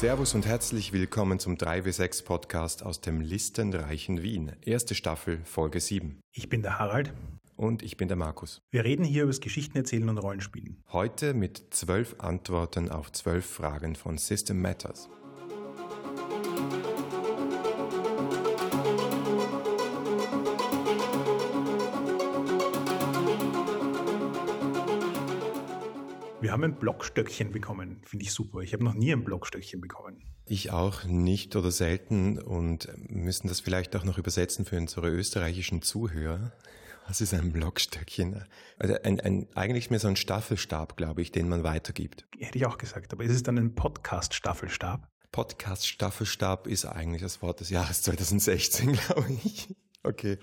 Servus und herzlich willkommen zum 3W6 Podcast aus dem listenreichen Wien. Erste Staffel, Folge 7. Ich bin der Harald. Und ich bin der Markus. Wir reden hier über das Geschichtenerzählen und Rollenspielen. Heute mit zwölf Antworten auf zwölf Fragen von System Matters. Wir haben ein Blockstöckchen bekommen, finde ich super. Ich habe noch nie ein Blockstöckchen bekommen. Ich auch nicht oder selten und müssen das vielleicht auch noch übersetzen für unsere österreichischen Zuhörer. Was ist ein Blockstöckchen? Also ein, ein, eigentlich mehr so ein Staffelstab, glaube ich, den man weitergibt. Hätte ich auch gesagt, aber ist es dann ein Podcast-Staffelstab? Podcast-Staffelstab ist eigentlich das Wort des Jahres 2016, glaube ich. Okay.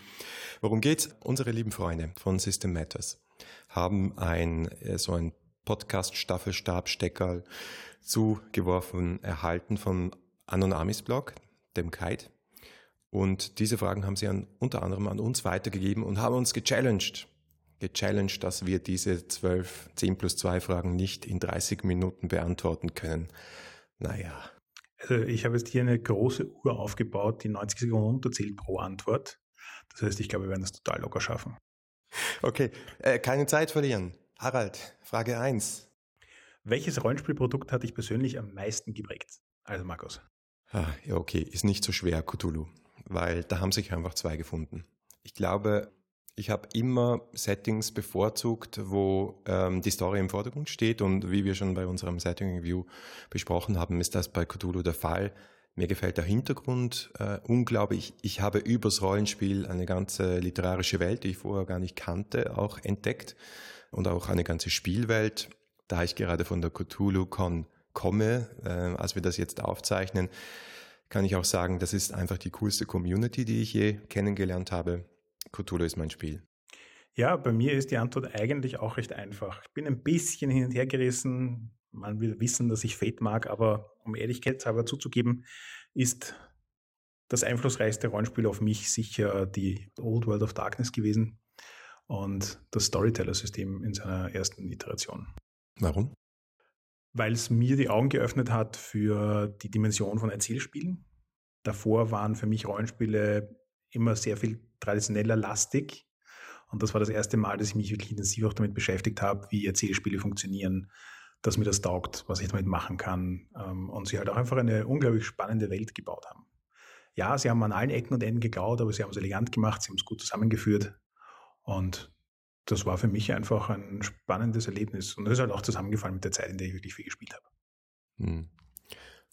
Worum geht's? Unsere lieben Freunde von System Matters haben ein, äh, so ein Podcast-Staffelstab-Steckerl zugeworfen erhalten von Anonamis Blog, dem Kite. Und diese Fragen haben sie an, unter anderem an uns weitergegeben und haben uns gechallenged. Gechallenged, dass wir diese 12, 10 plus 2 Fragen nicht in 30 Minuten beantworten können. Naja. Also ich habe jetzt hier eine große Uhr aufgebaut, die 90 Sekunden runterzählt pro Antwort. Das heißt, ich glaube, wir werden das total locker schaffen. Okay, äh, keine Zeit verlieren. Harald, Frage 1. Welches Rollenspielprodukt hat dich persönlich am meisten geprägt? Also Markus. Ah, ja, okay, ist nicht so schwer, Cthulhu, weil da haben sich einfach zwei gefunden. Ich glaube, ich habe immer Settings bevorzugt, wo ähm, die Story im Vordergrund steht und wie wir schon bei unserem Setting Review besprochen haben, ist das bei Cthulhu der Fall. Mir gefällt der Hintergrund äh, unglaublich. Ich habe übers Rollenspiel eine ganze literarische Welt, die ich vorher gar nicht kannte, auch entdeckt und auch eine ganze Spielwelt. Da ich gerade von der Cthulhu-Con komme, äh, als wir das jetzt aufzeichnen, kann ich auch sagen, das ist einfach die coolste Community, die ich je kennengelernt habe. Cthulhu ist mein Spiel. Ja, bei mir ist die Antwort eigentlich auch recht einfach. Ich bin ein bisschen hin und her gerissen. Man will wissen, dass ich Fate mag, aber um Ehrlichkeitshalber zuzugeben, ist das einflussreichste Rollenspiel auf mich sicher die Old World of Darkness gewesen und das Storyteller-System in seiner ersten Iteration. Warum? Weil es mir die Augen geöffnet hat für die Dimension von Erzählspielen. Davor waren für mich Rollenspiele immer sehr viel traditioneller lastig. Und das war das erste Mal, dass ich mich wirklich intensiv auch damit beschäftigt habe, wie Erzählspiele funktionieren, dass mir das taugt, was ich damit machen kann. Ähm, und sie halt auch einfach eine unglaublich spannende Welt gebaut haben. Ja, sie haben an allen Ecken und Enden geklaut, aber sie haben es elegant gemacht, sie haben es gut zusammengeführt. Und das war für mich einfach ein spannendes Erlebnis. Und das ist halt auch zusammengefallen mit der Zeit, in der ich wirklich viel gespielt habe. Hm.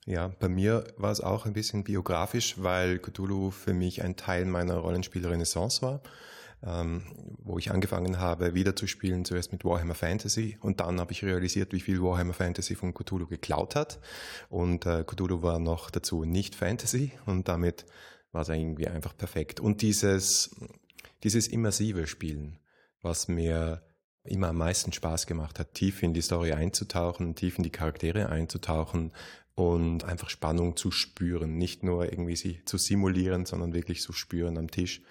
Ja, bei mir war es auch ein bisschen biografisch, weil Cthulhu für mich ein Teil meiner Rollenspiel-Renaissance war, ähm, wo ich angefangen habe, wieder zu spielen, zuerst mit Warhammer Fantasy und dann habe ich realisiert, wie viel Warhammer Fantasy von Cthulhu geklaut hat und äh, Cthulhu war noch dazu nicht Fantasy und damit war es irgendwie einfach perfekt. Und dieses dieses immersive Spielen, was mir immer am meisten Spaß gemacht hat, tief in die Story einzutauchen, tief in die Charaktere einzutauchen und einfach Spannung zu spüren, nicht nur irgendwie sie zu simulieren, sondern wirklich zu spüren am Tisch.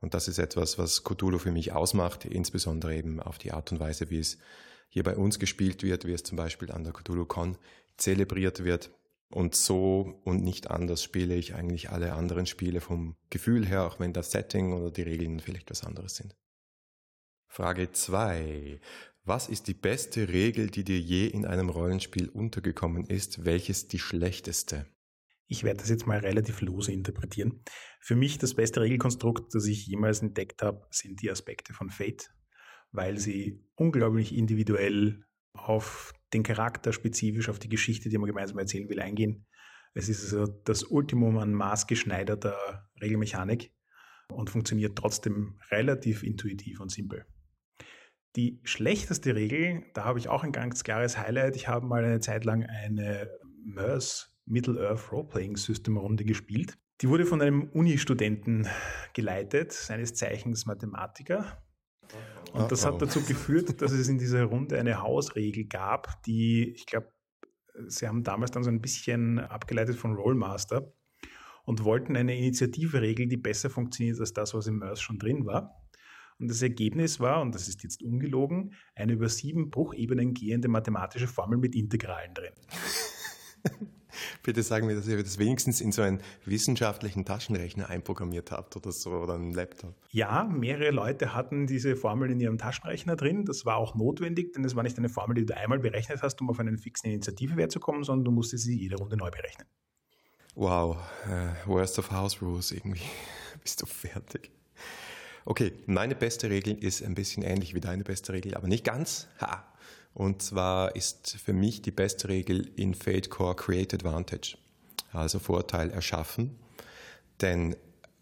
Und das ist etwas, was Cthulhu für mich ausmacht, insbesondere eben auf die Art und Weise, wie es hier bei uns gespielt wird, wie es zum Beispiel an der Cthulhu Con zelebriert wird. Und so und nicht anders spiele ich eigentlich alle anderen Spiele vom Gefühl her, auch wenn das Setting oder die Regeln vielleicht was anderes sind. Frage zwei: Was ist die beste Regel, die dir je in einem Rollenspiel untergekommen ist? Welches die schlechteste? Ich werde das jetzt mal relativ lose interpretieren. Für mich das beste Regelkonstrukt, das ich jemals entdeckt habe, sind die Aspekte von Fate, weil sie unglaublich individuell auf den Charakter spezifisch, auf die Geschichte, die man gemeinsam erzählen will, eingehen. Es ist also das Ultimum an maßgeschneiderter Regelmechanik und funktioniert trotzdem relativ intuitiv und simpel. Die schlechteste Regel, da habe ich auch ein ganz klares Highlight. Ich habe mal eine Zeit lang eine MERS Middle-earth Role-Playing System Runde gespielt. Die wurde von einem Uni-Studenten geleitet, seines Zeichens Mathematiker. Und das hat dazu geführt, dass es in dieser Runde eine Hausregel gab, die, ich glaube, sie haben damals dann so ein bisschen abgeleitet von Rollmaster und wollten eine Initiative-Regel, die besser funktioniert als das, was im MERS schon drin war. Und das Ergebnis war, und das ist jetzt ungelogen, eine über sieben Bruchebenen gehende mathematische Formel mit Integralen drin. Bitte sagen mir, dass ihr das wenigstens in so einen wissenschaftlichen Taschenrechner einprogrammiert habt oder so oder einen Laptop. Ja, mehrere Leute hatten diese Formel in ihrem Taschenrechner drin. Das war auch notwendig, denn es war nicht eine Formel, die du einmal berechnet hast, um auf einen fixen Initiativewert zu kommen, sondern du musstest sie jede Runde neu berechnen. Wow, uh, worst of house rules irgendwie. Bist du fertig? Okay, meine beste Regel ist ein bisschen ähnlich wie deine beste Regel, aber nicht ganz. Ha. Und zwar ist für mich die beste Regel in Fade Core Create Advantage, also Vorteil erschaffen. Denn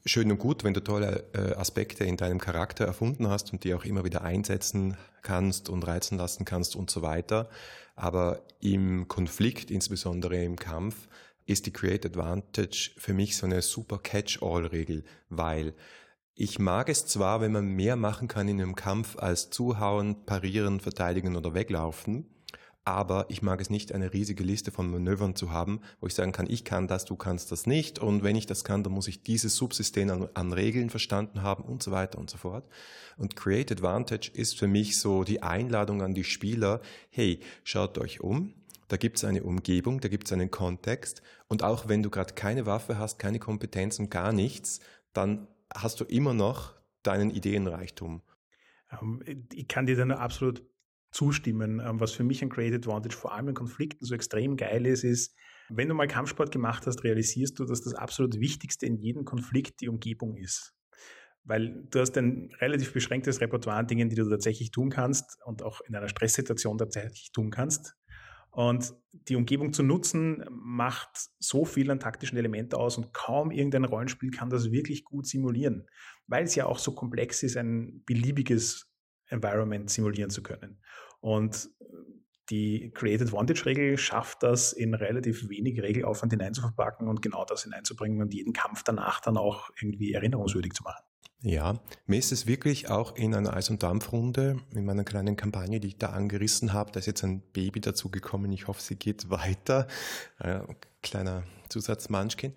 schön und gut, wenn du tolle äh, Aspekte in deinem Charakter erfunden hast und die auch immer wieder einsetzen kannst und reizen lassen kannst und so weiter. Aber im Konflikt, insbesondere im Kampf, ist die Create Advantage für mich so eine super Catch-all-Regel, weil ich mag es zwar, wenn man mehr machen kann in einem Kampf als zuhauen, parieren, verteidigen oder weglaufen, aber ich mag es nicht, eine riesige Liste von Manövern zu haben, wo ich sagen kann, ich kann das, du kannst das nicht und wenn ich das kann, dann muss ich dieses Subsystem an, an Regeln verstanden haben und so weiter und so fort. Und Create Advantage ist für mich so die Einladung an die Spieler, hey, schaut euch um, da gibt es eine Umgebung, da gibt es einen Kontext und auch wenn du gerade keine Waffe hast, keine Kompetenz und gar nichts, dann hast du immer noch deinen Ideenreichtum. Ähm, ich kann dir da nur absolut zustimmen. Ähm, was für mich ein Great Advantage vor allem in Konflikten so extrem geil ist, ist, wenn du mal Kampfsport gemacht hast, realisierst du, dass das absolut Wichtigste in jedem Konflikt die Umgebung ist. Weil du hast ein relativ beschränktes Repertoire an Dingen, die du tatsächlich tun kannst und auch in einer Stresssituation tatsächlich tun kannst. Und die Umgebung zu nutzen macht so viel an taktischen Elementen aus und kaum irgendein Rollenspiel kann das wirklich gut simulieren, weil es ja auch so komplex ist, ein beliebiges Environment simulieren zu können. Und die Create Advantage-Regel schafft das, in relativ wenig Regelaufwand hineinzuverpacken und genau das hineinzubringen und jeden Kampf danach dann auch irgendwie erinnerungswürdig zu machen. Ja, mir ist es wirklich auch in einer Eis- und Dampfrunde, in meiner kleinen Kampagne, die ich da angerissen habe, da ist jetzt ein Baby dazugekommen. Ich hoffe, sie geht weiter. Äh, kleiner Zusatz Munchkin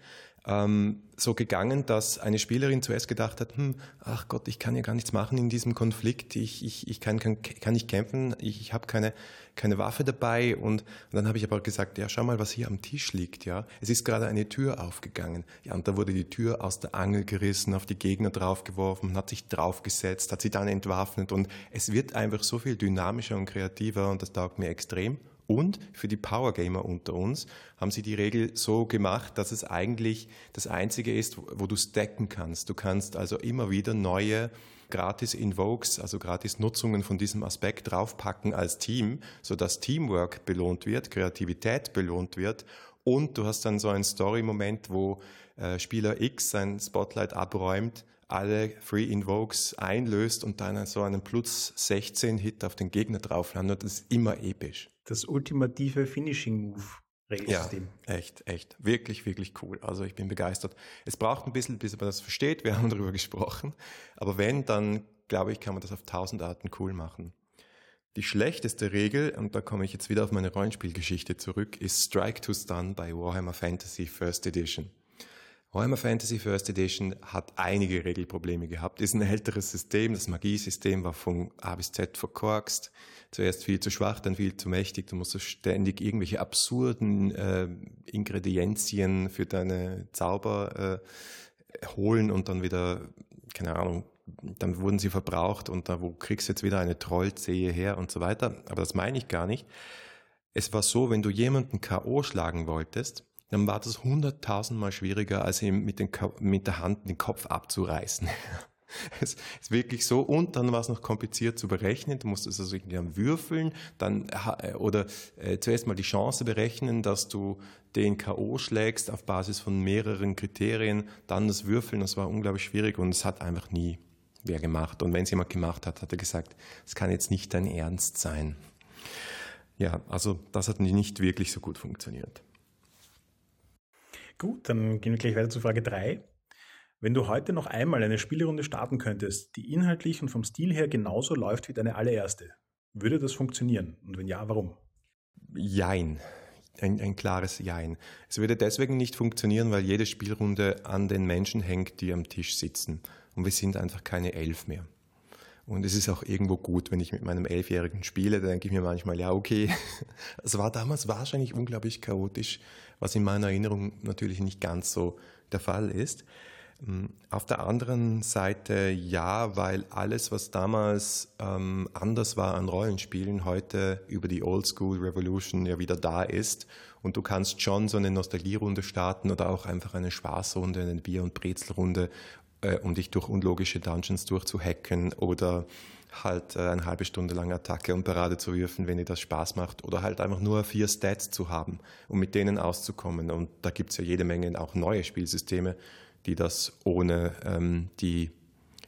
ähm, so gegangen, dass eine Spielerin zuerst gedacht hat, hm, ach Gott, ich kann ja gar nichts machen in diesem Konflikt, ich, ich, ich kann, kann, kann nicht kämpfen, ich, ich habe keine, keine Waffe dabei und, und dann habe ich aber gesagt, ja, schau mal, was hier am Tisch liegt, ja. Es ist gerade eine Tür aufgegangen. Ja, und da wurde die Tür aus der Angel gerissen, auf die Gegner draufgeworfen, hat sich draufgesetzt, hat sie dann entwaffnet und es wird einfach so viel dynamischer und kreativer und das taugt mir extrem. Und für die Power Gamer unter uns haben sie die Regel so gemacht, dass es eigentlich das einzige ist, wo du stacken kannst. Du kannst also immer wieder neue gratis Invokes, also gratis Nutzungen von diesem Aspekt draufpacken als Team, sodass Teamwork belohnt wird, Kreativität belohnt wird und du hast dann so einen Story-Moment, wo äh, Spieler X sein Spotlight abräumt, alle Free Invokes einlöst und dann so einen Plus 16 Hit auf den Gegner drauf landet. Das ist immer episch das ultimative Finishing-Move. Regelsystem. Ja, echt, echt. Wirklich, wirklich cool. Also ich bin begeistert. Es braucht ein bisschen, bis man das versteht. Wir haben darüber gesprochen. Aber wenn, dann glaube ich, kann man das auf tausend Arten cool machen. Die schlechteste Regel, und da komme ich jetzt wieder auf meine Rollenspielgeschichte zurück, ist Strike to Stun bei Warhammer Fantasy First Edition. Warhammer Fantasy First Edition hat einige Regelprobleme gehabt. Ist ein älteres System. Das Magiesystem war von A bis Z verkorkst. Zuerst viel zu schwach, dann viel zu mächtig. Du musst ständig irgendwelche absurden äh, Ingredienzien für deine Zauber äh, holen und dann wieder, keine Ahnung, dann wurden sie verbraucht und da wo kriegst du jetzt wieder eine Trollzehe her und so weiter. Aber das meine ich gar nicht. Es war so, wenn du jemanden K.O. schlagen wolltest, dann war das hunderttausendmal schwieriger, als ihm mit, den, mit der Hand den Kopf abzureißen. Es ist wirklich so. Und dann war es noch kompliziert zu berechnen. Du musst es also irgendwie am Würfeln, dann, äh, oder äh, zuerst mal die Chance berechnen, dass du den K.O. schlägst auf Basis von mehreren Kriterien, dann das Würfeln, das war unglaublich schwierig und es hat einfach nie wer gemacht. Und wenn es jemand gemacht hat, hat er gesagt, es kann jetzt nicht dein Ernst sein. Ja, also das hat nicht wirklich so gut funktioniert. Gut, dann gehen wir gleich weiter zu Frage 3. Wenn du heute noch einmal eine Spielrunde starten könntest, die inhaltlich und vom Stil her genauso läuft wie deine allererste, würde das funktionieren? Und wenn ja, warum? Jein. Ein, ein, klares Jein. Es würde deswegen nicht funktionieren, weil jede Spielrunde an den Menschen hängt, die am Tisch sitzen. Und wir sind einfach keine elf mehr. Und es ist auch irgendwo gut, wenn ich mit meinem Elfjährigen spiele, da denke ich mir manchmal, ja, okay, es war damals wahrscheinlich unglaublich chaotisch, was in meiner Erinnerung natürlich nicht ganz so der Fall ist. Ähm, auf der anderen Seite ja, weil alles, was damals ähm, anders war an Rollenspielen, heute über die Old School Revolution ja wieder da ist. Und du kannst schon so eine Nostalgierunde starten oder auch einfach eine Spaßrunde, eine Bier- und Brezelrunde, äh, um dich durch unlogische Dungeons durchzuhacken oder halt äh, eine halbe Stunde lang Attacke und Parade zu würfen, wenn dir das Spaß macht, oder halt einfach nur vier Stats zu haben, um mit denen auszukommen. Und da gibt's ja jede Menge auch neue Spielsysteme, die das ohne ähm, die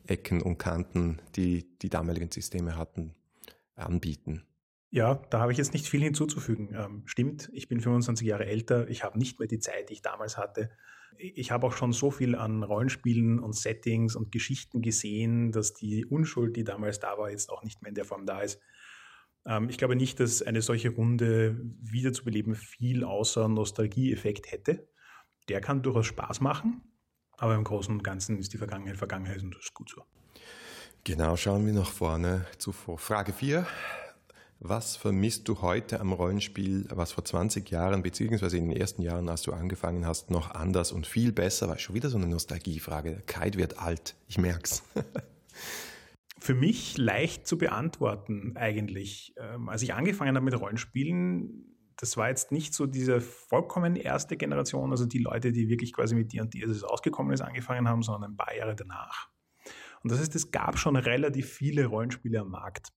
Ecken und Kanten, die die damaligen Systeme hatten, anbieten. Ja, da habe ich jetzt nicht viel hinzuzufügen. Ähm, stimmt, ich bin 25 Jahre älter, ich habe nicht mehr die Zeit, die ich damals hatte. Ich habe auch schon so viel an Rollenspielen und Settings und Geschichten gesehen, dass die Unschuld, die damals da war, jetzt auch nicht mehr in der Form da ist. Ähm, ich glaube nicht, dass eine solche Runde wiederzubeleben viel außer Nostalgieeffekt hätte. Der kann durchaus Spaß machen, aber im Großen und Ganzen ist die Vergangenheit Vergangenheit und das ist gut so. Genau, schauen wir nach vorne zuvor. Frage 4. Was vermisst du heute am Rollenspiel, was vor 20 Jahren, beziehungsweise in den ersten Jahren, als du angefangen hast, noch anders und viel besser war? Schon wieder so eine Nostalgiefrage. Kite wird alt, ich merk's. Für mich leicht zu beantworten eigentlich. Ähm, als ich angefangen habe mit Rollenspielen, das war jetzt nicht so diese vollkommen erste Generation, also die Leute, die wirklich quasi mit D&D, als es ausgekommen ist, angefangen haben, sondern ein paar Jahre danach. Und das heißt, es gab schon relativ viele Rollenspiele am Markt.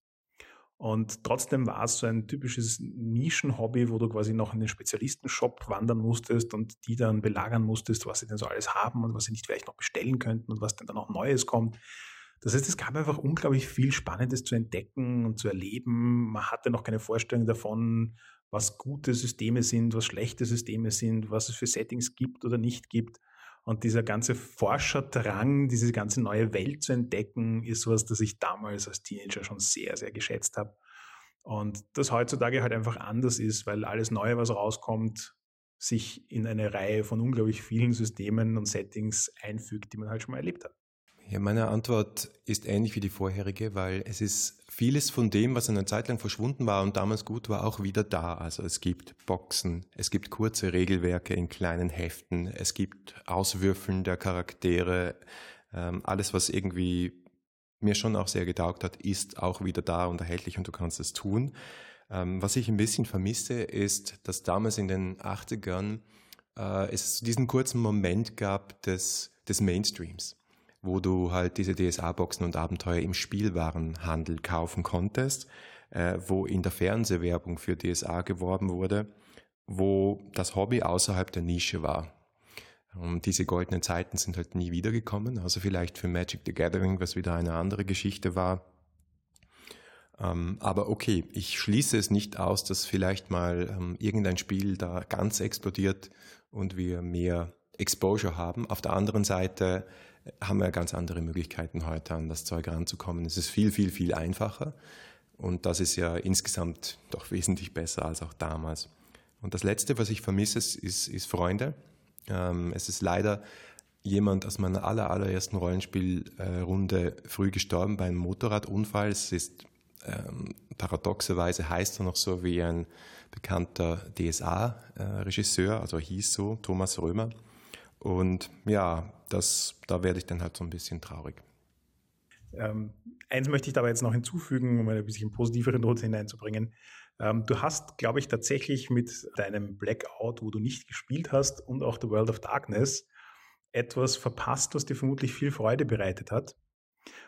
Und trotzdem war es so ein typisches Nischenhobby, wo du quasi noch in den Spezialistenshop wandern musstest und die dann belagern musstest, was sie denn so alles haben und was sie nicht vielleicht noch bestellen könnten und was denn dann auch Neues kommt. Das heißt, es gab einfach unglaublich viel Spannendes zu entdecken und zu erleben. Man hatte noch keine Vorstellung davon, was gute Systeme sind, was schlechte Systeme sind, was es für Settings gibt oder nicht gibt. Und dieser ganze Forscherdrang, diese ganze neue Welt zu entdecken, ist was, das ich damals als Teenager schon sehr, sehr geschätzt habe. Und das heutzutage halt einfach anders ist, weil alles Neue, was rauskommt, sich in eine Reihe von unglaublich vielen Systemen und Settings einfügt, die man halt schon mal erlebt hat. Ja, meine Antwort ist ähnlich wie die vorherige, weil es ist vieles von dem, was eine Zeit lang verschwunden war und damals gut war, auch wieder da. Also es gibt Boxen, es gibt kurze Regelwerke in kleinen Heften, es gibt Auswürfeln der Charaktere, ähm, alles, was irgendwie mir schon auch sehr getaugt hat, ist auch wieder da und erhältlich und du kannst es tun. Ähm, was ich ein bisschen vermisse, ist, dass damals in den 80ern äh, es diesen kurzen Moment gab des, des Mainstreams wo du halt diese DSA-Boxen und Abenteuer im Spielwarenhandel kaufen konntest, äh, wo in der Fernsehwerbung für DSA geworben wurde, wo das Hobby außerhalb der Nische war. Und diese goldenen Zeiten sind halt nie wiedergekommen, also vielleicht für Magic the Gathering, was wieder eine andere Geschichte war. Ähm, aber okay, ich schließe es nicht aus, dass vielleicht mal ähm, irgendein Spiel da ganz explodiert und wir mehr Exposure haben. Auf der anderen Seite haben wir ganz andere Möglichkeiten heute an das Zeug ranzukommen. Es ist viel, viel, viel einfacher und das ist ja insgesamt doch wesentlich besser als auch damals. Und das Letzte, was ich vermisse, ist, ist Freunde. Ähm, es ist leider jemand aus meiner aller, allerersten Rollenspielrunde früh gestorben bei einem Motorradunfall. Es ist ähm, paradoxerweise heißt er noch so wie ein bekannter DSA-Regisseur, also hieß so, Thomas Römer. Und ja, das, da werde ich dann halt so ein bisschen traurig. Ähm, eins möchte ich dabei jetzt noch hinzufügen, um ein bisschen positivere Note hineinzubringen. Ähm, du hast, glaube ich, tatsächlich mit deinem Blackout, wo du nicht gespielt hast, und auch The World of Darkness etwas verpasst, was dir vermutlich viel Freude bereitet hat.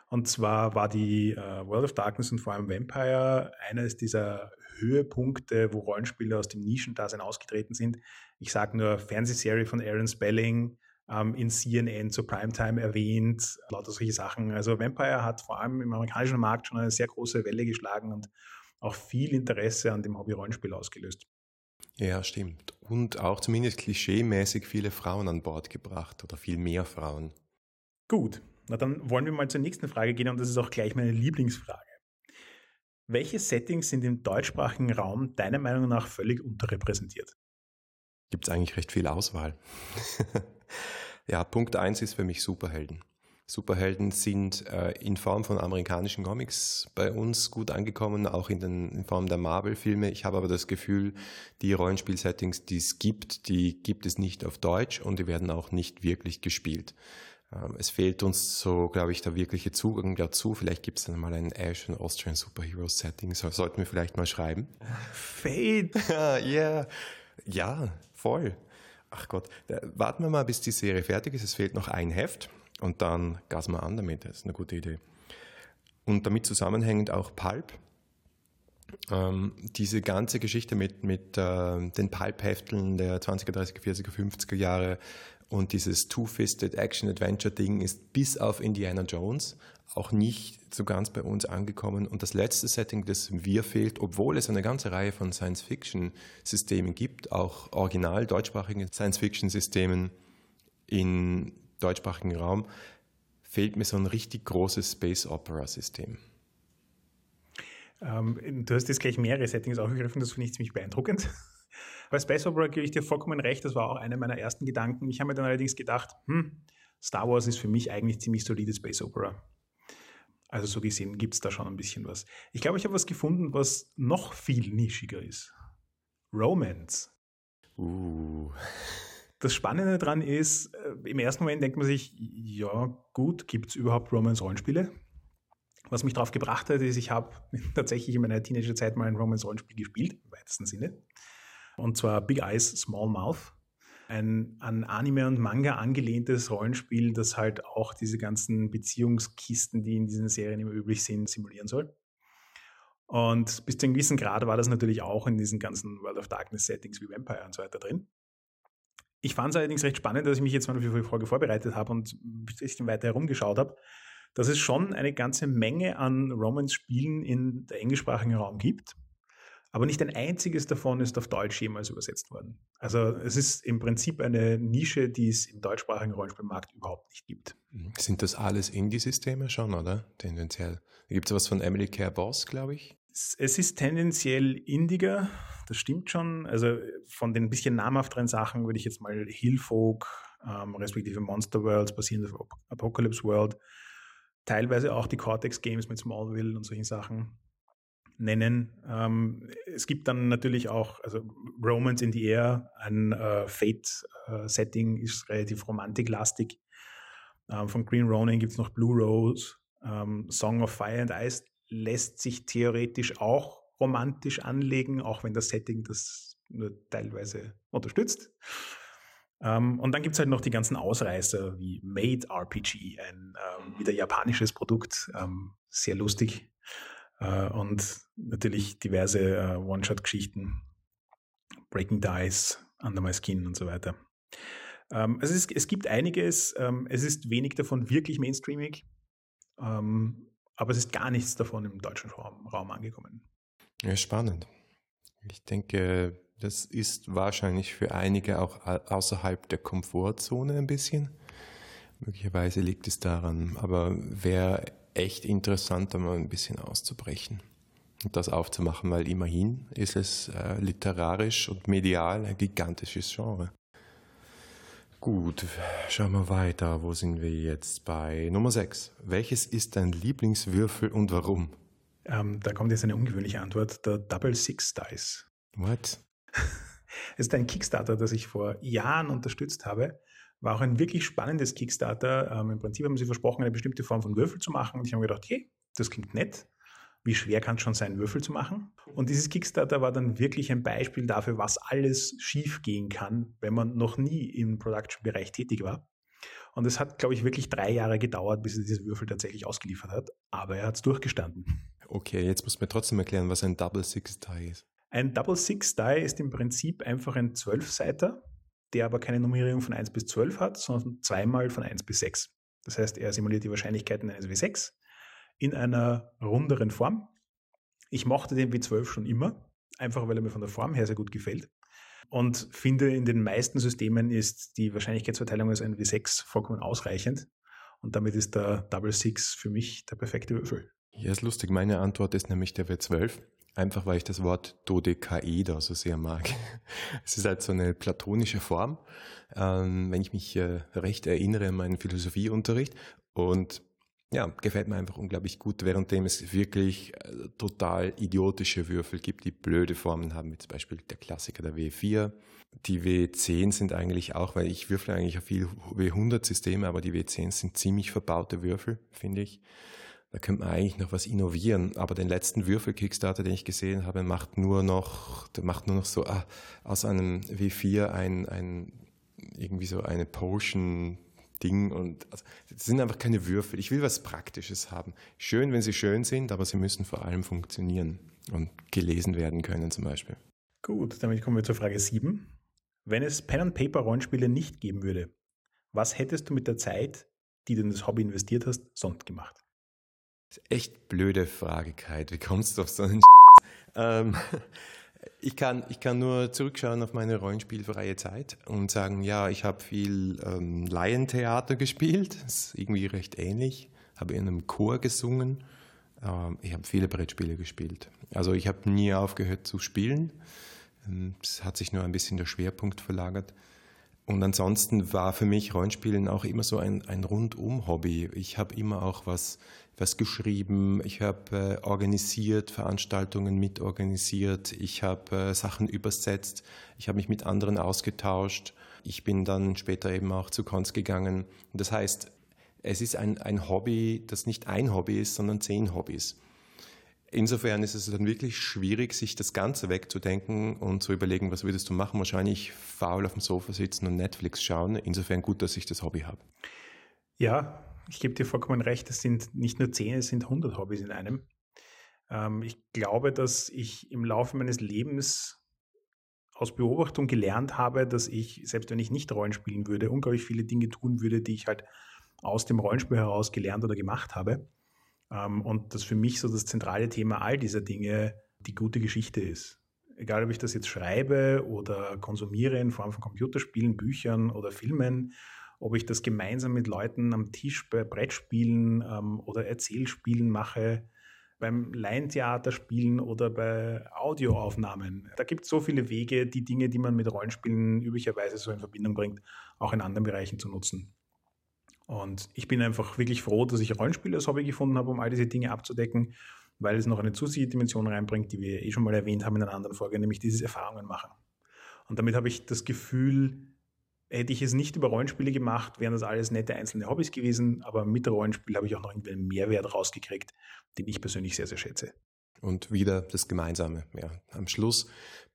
Und zwar war die äh, World of Darkness und vor allem Vampire eines dieser Höhepunkte, wo Rollenspieler aus dem Nischendasein ausgetreten sind. Ich sage nur Fernsehserie von Aaron Spelling, ähm, in CNN zur Primetime erwähnt, lauter solche Sachen. Also Vampire hat vor allem im amerikanischen Markt schon eine sehr große Welle geschlagen und auch viel Interesse an dem Hobby Rollenspiel ausgelöst. Ja, stimmt. Und auch zumindest klischeemäßig viele Frauen an Bord gebracht oder viel mehr Frauen. Gut, na dann wollen wir mal zur nächsten Frage gehen und das ist auch gleich meine Lieblingsfrage. Welche Settings sind im deutschsprachigen Raum deiner Meinung nach völlig unterrepräsentiert? Gibt es eigentlich recht viel Auswahl. ja, Punkt 1 ist für mich Superhelden. Superhelden sind äh, in Form von amerikanischen Comics bei uns gut angekommen, auch in, den, in Form der Marvel-Filme. Ich habe aber das Gefühl, die Rollenspiel-Settings, die es gibt, die gibt es nicht auf Deutsch und die werden auch nicht wirklich gespielt. Ähm, es fehlt uns so, glaube ich, der wirkliche Zugang dazu. Vielleicht gibt es dann mal ein Ash und Austrian Superhero Setting. So, sollten wir vielleicht mal schreiben. Fate! yeah. Ja, voll. Ach Gott, warten wir mal, bis die Serie fertig ist. Es fehlt noch ein Heft. Und dann gasen wir an damit, das ist eine gute Idee. Und damit zusammenhängend auch Pulp. Ähm, diese ganze Geschichte mit, mit äh, den Pulp-Hefteln der 20er, 30er, 40er, 50er Jahre und dieses Two-Fisted Action-Adventure-Ding ist bis auf Indiana Jones auch nicht so ganz bei uns angekommen. Und das letzte Setting, das mir fehlt, obwohl es eine ganze Reihe von Science-Fiction-Systemen gibt, auch original deutschsprachigen Science-Fiction-Systemen in deutschsprachigen Raum fehlt mir so ein richtig großes Space Opera System. Ähm, du hast jetzt gleich mehrere Settings aufgegriffen, das finde ich ziemlich beeindruckend. Bei Space Opera gebe ich dir vollkommen recht, das war auch einer meiner ersten Gedanken. Ich habe mir dann allerdings gedacht, hm, Star Wars ist für mich eigentlich ziemlich solide Space Opera. Also so gesehen gibt es da schon ein bisschen was. Ich glaube, ich habe was gefunden, was noch viel nischiger ist. Romance. Uh das Spannende daran ist, äh, im ersten Moment denkt man sich, ja gut, gibt es überhaupt Romance-Rollenspiele? Was mich darauf gebracht hat, ist, ich habe tatsächlich in meiner Teenagerzeit mal ein Romance-Rollenspiel gespielt, im weitesten Sinne. Und zwar Big Eyes, Small Mouth. Ein an Anime und Manga angelehntes Rollenspiel, das halt auch diese ganzen Beziehungskisten, die in diesen Serien immer üblich sind, simulieren soll. Und bis zu einem gewissen Grad war das natürlich auch in diesen ganzen World of Darkness Settings wie Vampire und so weiter drin. Ich fand es allerdings recht spannend, dass ich mich jetzt mal für die Folge vorbereitet habe und ein bisschen weiter herumgeschaut habe, dass es schon eine ganze Menge an Romance-Spielen in der englischsprachigen Raum gibt. Aber nicht ein einziges davon ist auf Deutsch jemals übersetzt worden. Also es ist im Prinzip eine Nische, die es im deutschsprachigen Rollenspielmarkt überhaupt nicht gibt. Mhm. Sind das alles Indie-Systeme schon, oder? Tendenziell. Gibt es was von Emily Care Boss, glaube ich. Es ist tendenziell indiger, das stimmt schon. Also von den bisschen namhafteren Sachen würde ich jetzt mal Hillfolk, ähm, respektive Monster Worlds basierend auf Apocalypse World, teilweise auch die Cortex Games mit Smallville und solchen Sachen nennen. Ähm, es gibt dann natürlich auch, also Romance in the Air, ein äh, Fate-Setting, äh, ist relativ romantiklastig. Ähm, von Green Ronin gibt es noch Blue Rose, ähm, Song of Fire and Ice lässt sich theoretisch auch romantisch anlegen, auch wenn das Setting das nur teilweise unterstützt. Ähm, und dann gibt es halt noch die ganzen Ausreißer wie Made RPG, ein ähm, wieder japanisches Produkt, ähm, sehr lustig. Äh, und natürlich diverse äh, One-Shot-Geschichten, Breaking Dice, Under My Skin und so weiter. Ähm, also es, es, gibt einiges, ähm, es ist wenig davon wirklich mainstreamig. Ähm, aber es ist gar nichts davon im deutschen Raum, Raum angekommen. Ja, spannend. Ich denke, das ist wahrscheinlich für einige auch außerhalb der Komfortzone ein bisschen. Möglicherweise liegt es daran, aber wäre echt interessant, da mal ein bisschen auszubrechen und das aufzumachen, weil immerhin ist es äh, literarisch und medial ein gigantisches Genre. Gut, schauen wir weiter. Wo sind wir jetzt? Bei Nummer 6. Welches ist dein Lieblingswürfel und warum? Ähm, da kommt jetzt eine ungewöhnliche Antwort. Der Double Six Dice. What? Es ist ein Kickstarter, das ich vor Jahren unterstützt habe. War auch ein wirklich spannendes Kickstarter. Ähm, Im Prinzip haben sie versprochen, eine bestimmte Form von Würfel zu machen. Und ich habe mir gedacht, hey, das klingt nett wie schwer kann es schon sein, Würfel zu machen. Und dieses Kickstarter war dann wirklich ein Beispiel dafür, was alles schief gehen kann, wenn man noch nie im Production-Bereich tätig war. Und es hat, glaube ich, wirklich drei Jahre gedauert, bis er diese Würfel tatsächlich ausgeliefert hat. Aber er hat es durchgestanden. Okay, jetzt muss mir trotzdem erklären, was ein Double Six Die ist. Ein Double Six Die ist im Prinzip einfach ein Zwölfseiter, der aber keine Nummerierung von 1 bis 12 hat, sondern zweimal von 1 bis 6. Das heißt, er simuliert die Wahrscheinlichkeiten eines W6 in einer runderen Form. Ich mochte den W12 schon immer, einfach weil er mir von der Form her sehr gut gefällt. Und finde, in den meisten Systemen ist die Wahrscheinlichkeitsverteilung als ein W6 vollkommen ausreichend. Und damit ist der Double Six für mich der perfekte Würfel. Ja, ist lustig. Meine Antwort ist nämlich der W12. Einfach weil ich das Wort Dodekaeder so sehr mag. Es ist halt so eine platonische Form, ähm, wenn ich mich äh, recht erinnere an meinen Philosophieunterricht. Und ja, gefällt mir einfach unglaublich gut, währenddem es wirklich äh, total idiotische Würfel gibt, die blöde Formen haben, wie zum Beispiel der Klassiker der W4. Die W10 sind eigentlich auch, weil ich würfle eigentlich auf viel W100-Systeme, aber die W10 sind ziemlich verbaute Würfel, finde ich. Da könnte man eigentlich noch was innovieren. Aber den letzten Würfel-Kickstarter, den ich gesehen habe, macht nur noch, der macht nur noch so ah, aus einem W4 ein, ein irgendwie so eine Potion Ding und also, das sind einfach keine Würfel. Ich will was Praktisches haben. Schön, wenn sie schön sind, aber sie müssen vor allem funktionieren und gelesen werden können zum Beispiel. Gut, damit kommen wir zur Frage 7. Wenn es Pen-and-Paper-Rollenspiele nicht geben würde, was hättest du mit der Zeit, die du in das Hobby investiert hast, sonst gemacht? Echt blöde Frage, Kai. Wie kommst du auf so einen ähm, ich kann, ich kann nur zurückschauen auf meine rollenspielfreie Zeit und sagen, ja, ich habe viel ähm, Laientheater gespielt, das ist irgendwie recht ähnlich, habe in einem Chor gesungen, ähm, ich habe viele Brettspiele gespielt. Also ich habe nie aufgehört zu spielen, ähm, es hat sich nur ein bisschen der Schwerpunkt verlagert. Und ansonsten war für mich Rollenspielen auch immer so ein, ein Rundum-Hobby. Ich habe immer auch was was geschrieben, ich habe äh, organisiert, Veranstaltungen mitorganisiert, ich habe äh, Sachen übersetzt, ich habe mich mit anderen ausgetauscht. Ich bin dann später eben auch zu Cons gegangen. Das heißt, es ist ein, ein Hobby, das nicht ein Hobby ist, sondern zehn Hobbys. Insofern ist es dann wirklich schwierig, sich das Ganze wegzudenken und zu überlegen, was würdest du machen? Wahrscheinlich faul auf dem Sofa sitzen und Netflix schauen. Insofern gut, dass ich das Hobby habe. Ja, ich gebe dir vollkommen recht, es sind nicht nur zehn, es sind hundert Hobbys in einem. Ähm, ich glaube, dass ich im Laufe meines Lebens aus Beobachtung gelernt habe, dass ich, selbst wenn ich nicht Rollen spielen würde, unglaublich viele Dinge tun würde, die ich halt aus dem Rollenspiel heraus gelernt oder gemacht habe. Ähm, und dass für mich so das zentrale Thema all dieser Dinge die gute Geschichte ist. Egal, ob ich das jetzt schreibe oder konsumiere in Form von Computerspielen, Büchern oder Filmen ob ich das gemeinsam mit Leuten am Tisch bei Brettspielen ähm, oder Erzählspielen mache, beim Laientheater spielen oder bei Audioaufnahmen. Da gibt es so viele Wege, die Dinge, die man mit Rollenspielen üblicherweise so in Verbindung bringt, auch in anderen Bereichen zu nutzen. Und ich bin einfach wirklich froh, dass ich Rollenspiele als Hobby gefunden habe, um all diese Dinge abzudecken, weil es noch eine zusätzliche Dimension reinbringt, die wir eh schon mal erwähnt haben in einer anderen Folge, nämlich dieses Erfahrungen machen. Und damit habe ich das Gefühl, Hätte ich es nicht über Rollenspiele gemacht, wären das alles nette einzelne Hobbys gewesen, aber mit Rollenspiel habe ich auch noch irgendwie einen Mehrwert rausgekriegt, den ich persönlich sehr, sehr schätze. Und wieder das Gemeinsame. Ja. Am Schluss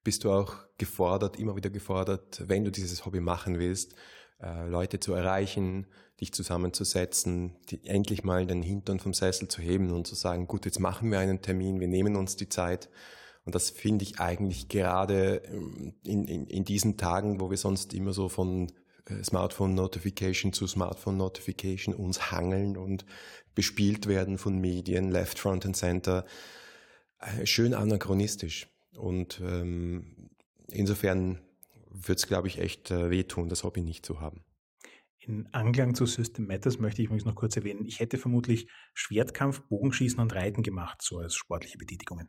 bist du auch gefordert, immer wieder gefordert, wenn du dieses Hobby machen willst, äh, Leute zu erreichen, dich zusammenzusetzen, die, endlich mal den Hintern vom Sessel zu heben und zu sagen, gut, jetzt machen wir einen Termin, wir nehmen uns die Zeit und das finde ich eigentlich gerade ähm, in, in, in diesen Tagen, wo wir sonst immer so von äh, Smartphone Notification zu Smartphone Notification uns hangeln und bespielt werden von Medien, Left, Front and Center, äh, schön anachronistisch. Und ähm, insofern wird es, glaube ich, echt äh, wehtun, das Hobby nicht zu haben. In Anklang zu System Matters möchte ich übrigens noch kurz erwähnen, ich hätte vermutlich Schwertkampf, Bogenschießen und Reiten gemacht, so als sportliche Betätigungen.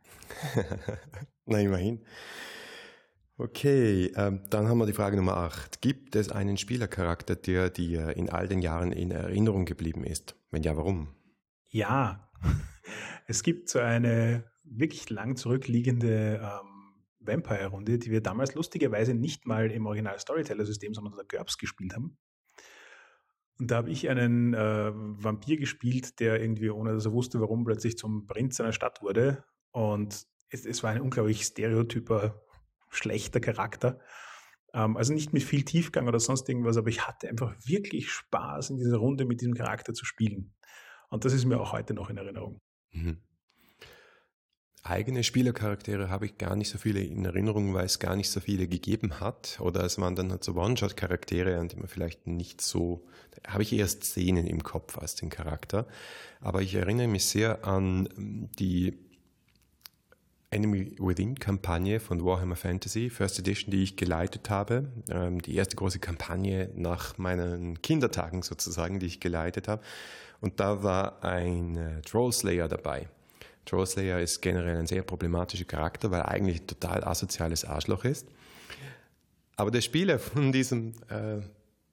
Na, immerhin. Okay, ähm, dann haben wir die Frage Nummer 8. Gibt es einen Spielercharakter, der dir in all den Jahren in Erinnerung geblieben ist? Wenn ja, warum? Ja, es gibt so eine wirklich lang zurückliegende ähm, Vampire-Runde, die wir damals lustigerweise nicht mal im Original Storyteller-System, sondern unter GURPS gespielt haben. Und da habe ich einen äh, Vampir gespielt, der irgendwie, ohne dass er wusste, warum, plötzlich zum Prinz einer Stadt wurde. Und es, es war ein unglaublich stereotyper, schlechter Charakter. Ähm, also nicht mit viel Tiefgang oder sonst irgendwas, aber ich hatte einfach wirklich Spaß, in dieser Runde mit diesem Charakter zu spielen. Und das ist mir auch heute noch in Erinnerung. Mhm eigene Spielercharaktere habe ich gar nicht so viele in Erinnerung, weil es gar nicht so viele gegeben hat. Oder es waren dann halt so One-Shot-Charaktere, an die man vielleicht nicht so, da habe ich eher Szenen im Kopf als den Charakter. Aber ich erinnere mich sehr an ähm, die Enemy Within-Kampagne von Warhammer Fantasy, First Edition, die ich geleitet habe. Ähm, die erste große Kampagne nach meinen Kindertagen sozusagen, die ich geleitet habe. Und da war ein äh, Trollslayer dabei. Trollslayer ist generell ein sehr problematischer Charakter, weil er eigentlich ein total asoziales Arschloch ist. Aber der Spieler von diesem, äh,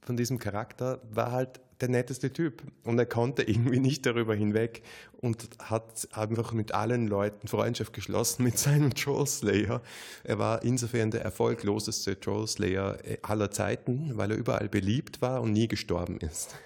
von diesem Charakter war halt der netteste Typ. Und er konnte irgendwie nicht darüber hinweg und hat einfach mit allen Leuten Freundschaft geschlossen mit seinem Troll Slayer. Er war insofern der erfolgloseste Troll Slayer aller Zeiten, weil er überall beliebt war und nie gestorben ist.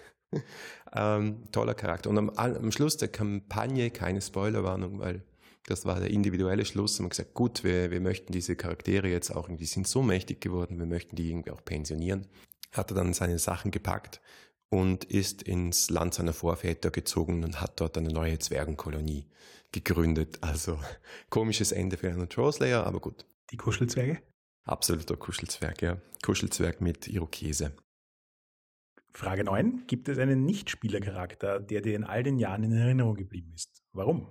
Ähm, toller Charakter. Und am, am Schluss der Kampagne, keine Spoilerwarnung, weil das war der individuelle Schluss. Und man gesagt, gut, wir, wir möchten diese Charaktere jetzt auch irgendwie, sind so mächtig geworden, wir möchten die irgendwie auch pensionieren. Hat er dann seine Sachen gepackt und ist ins Land seiner Vorväter gezogen und hat dort eine neue Zwergenkolonie gegründet. Also komisches Ende für einen Trollslayer, aber gut. Die Kuschelzwerge? Absoluter Kuschelzwerg, ja. Kuschelzwerg mit Irokese. Frage 9. Gibt es einen Nichtspielercharakter, der dir in all den Jahren in Erinnerung geblieben ist? Warum?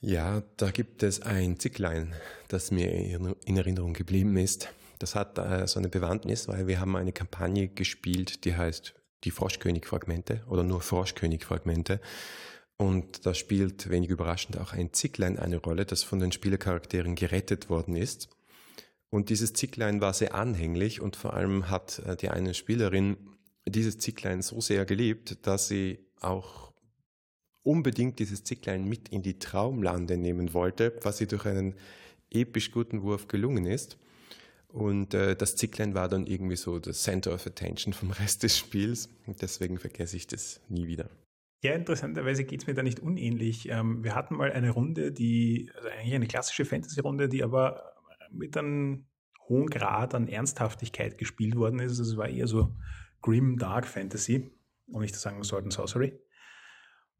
Ja, da gibt es ein Zicklein, das mir in Erinnerung geblieben ist. Das hat äh, so eine Bewandtnis, weil wir haben eine Kampagne gespielt, die heißt die Froschkönig-Fragmente oder nur Froschkönig-Fragmente. Und da spielt wenig überraschend auch ein Zicklein eine Rolle, das von den Spielercharakteren gerettet worden ist. Und dieses Zicklein war sehr anhänglich und vor allem hat äh, die eine Spielerin dieses Zicklein so sehr geliebt, dass sie auch unbedingt dieses Zicklein mit in die Traumlande nehmen wollte, was ihr durch einen episch guten Wurf gelungen ist. Und äh, das Zicklein war dann irgendwie so das Center of Attention vom Rest des Spiels. Und deswegen vergesse ich das nie wieder. Ja, interessanterweise geht es mir da nicht unähnlich. Ähm, wir hatten mal eine Runde, die, also eigentlich eine klassische Fantasy-Runde, die aber mit einem hohen Grad an Ernsthaftigkeit gespielt worden ist. Also es war eher so Grim Dark Fantasy, um nicht zu sagen Sword and Sorcery.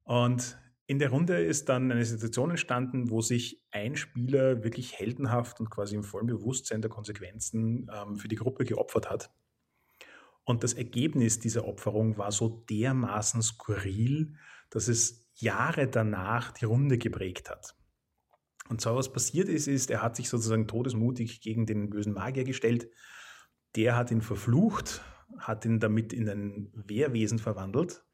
Und in der Runde ist dann eine Situation entstanden, wo sich ein Spieler wirklich heldenhaft und quasi im vollen Bewusstsein der Konsequenzen ähm, für die Gruppe geopfert hat. Und das Ergebnis dieser Opferung war so dermaßen skurril, dass es Jahre danach die Runde geprägt hat. Und zwar was passiert ist, ist, er hat sich sozusagen todesmutig gegen den bösen Magier gestellt. Der hat ihn verflucht, hat ihn damit in ein Wehrwesen verwandelt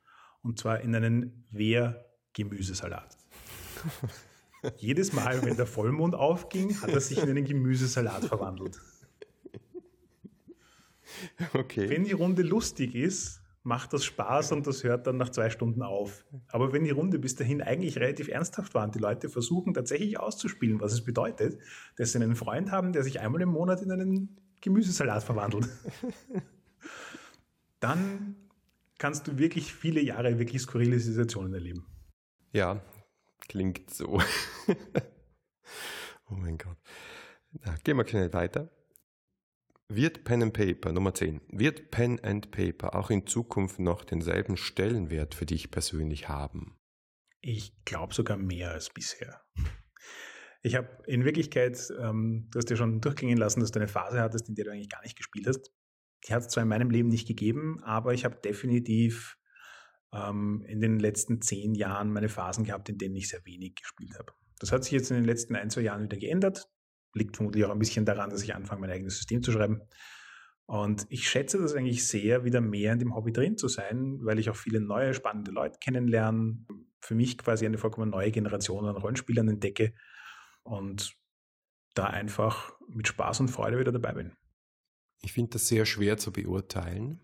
und zwar in einen Wehr-Gemüsesalat. Jedes Mal, wenn der Vollmond aufging, hat er sich in einen Gemüsesalat verwandelt. Okay. Wenn die Runde lustig ist, macht das Spaß und das hört dann nach zwei Stunden auf. Aber wenn die Runde bis dahin eigentlich relativ ernsthaft war und die Leute versuchen tatsächlich auszuspielen, was es bedeutet, dass sie einen Freund haben, der sich einmal im Monat in einen Gemüsesalat verwandelt, dann kannst du wirklich viele Jahre wirklich skurrile Situationen erleben. Ja, klingt so. oh mein Gott. Na, gehen wir schnell weiter. Wird Pen and Paper, Nummer 10, wird Pen and Paper auch in Zukunft noch denselben Stellenwert für dich persönlich haben? Ich glaube sogar mehr als bisher. Ich habe in Wirklichkeit, ähm, du hast ja schon durchgehen lassen, dass du eine Phase hattest, in der du eigentlich gar nicht gespielt hast die hat es zwar in meinem Leben nicht gegeben, aber ich habe definitiv ähm, in den letzten zehn Jahren meine Phasen gehabt, in denen ich sehr wenig gespielt habe. Das hat sich jetzt in den letzten ein, zwei Jahren wieder geändert. Liegt vermutlich auch ein bisschen daran, dass ich anfange, mein eigenes System zu schreiben. Und ich schätze das eigentlich sehr, wieder mehr in dem Hobby drin zu sein, weil ich auch viele neue, spannende Leute kennenlerne, für mich quasi eine vollkommen neue Generation an Rollenspielern entdecke und da einfach mit Spaß und Freude wieder dabei bin. Ich finde das sehr schwer zu beurteilen,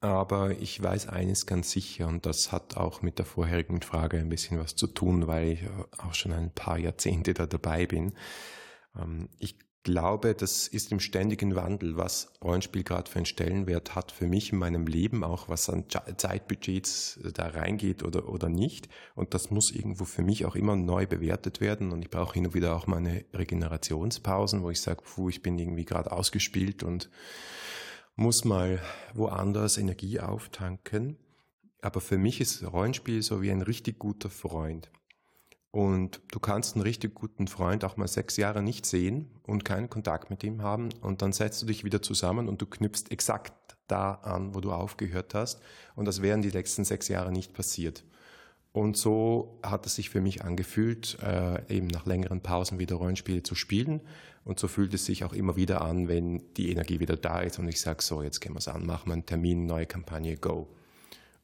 aber ich weiß eines ganz sicher und das hat auch mit der vorherigen Frage ein bisschen was zu tun, weil ich auch schon ein paar Jahrzehnte da dabei bin. Ähm, ich glaube, das ist im ständigen Wandel, was Rollenspiel gerade für einen Stellenwert hat für mich in meinem Leben, auch was an Zeitbudgets äh, da reingeht oder, oder nicht. Und das muss irgendwo für mich auch immer neu bewertet werden. Und ich brauche hin und wieder auch meine Regenerationspausen, wo ich sage, puh, ich bin irgendwie gerade ausgespielt und muss mal woanders Energie auftanken. Aber für mich ist Rollenspiel so wie ein richtig guter Freund. Und du kannst einen richtig guten Freund auch mal sechs Jahre nicht sehen und keinen Kontakt mit ihm haben. Und dann setzt du dich wieder zusammen und du knüpfst exakt da an, wo du aufgehört hast. Und das wären die letzten sechs Jahre nicht passiert. Und so hat es sich für mich angefühlt, äh, eben nach längeren Pausen wieder Rollenspiele zu spielen. Und so fühlt es sich auch immer wieder an, wenn die Energie wieder da ist und ich sage, so, jetzt gehen wir es an, machen wir einen Termin, neue Kampagne, go.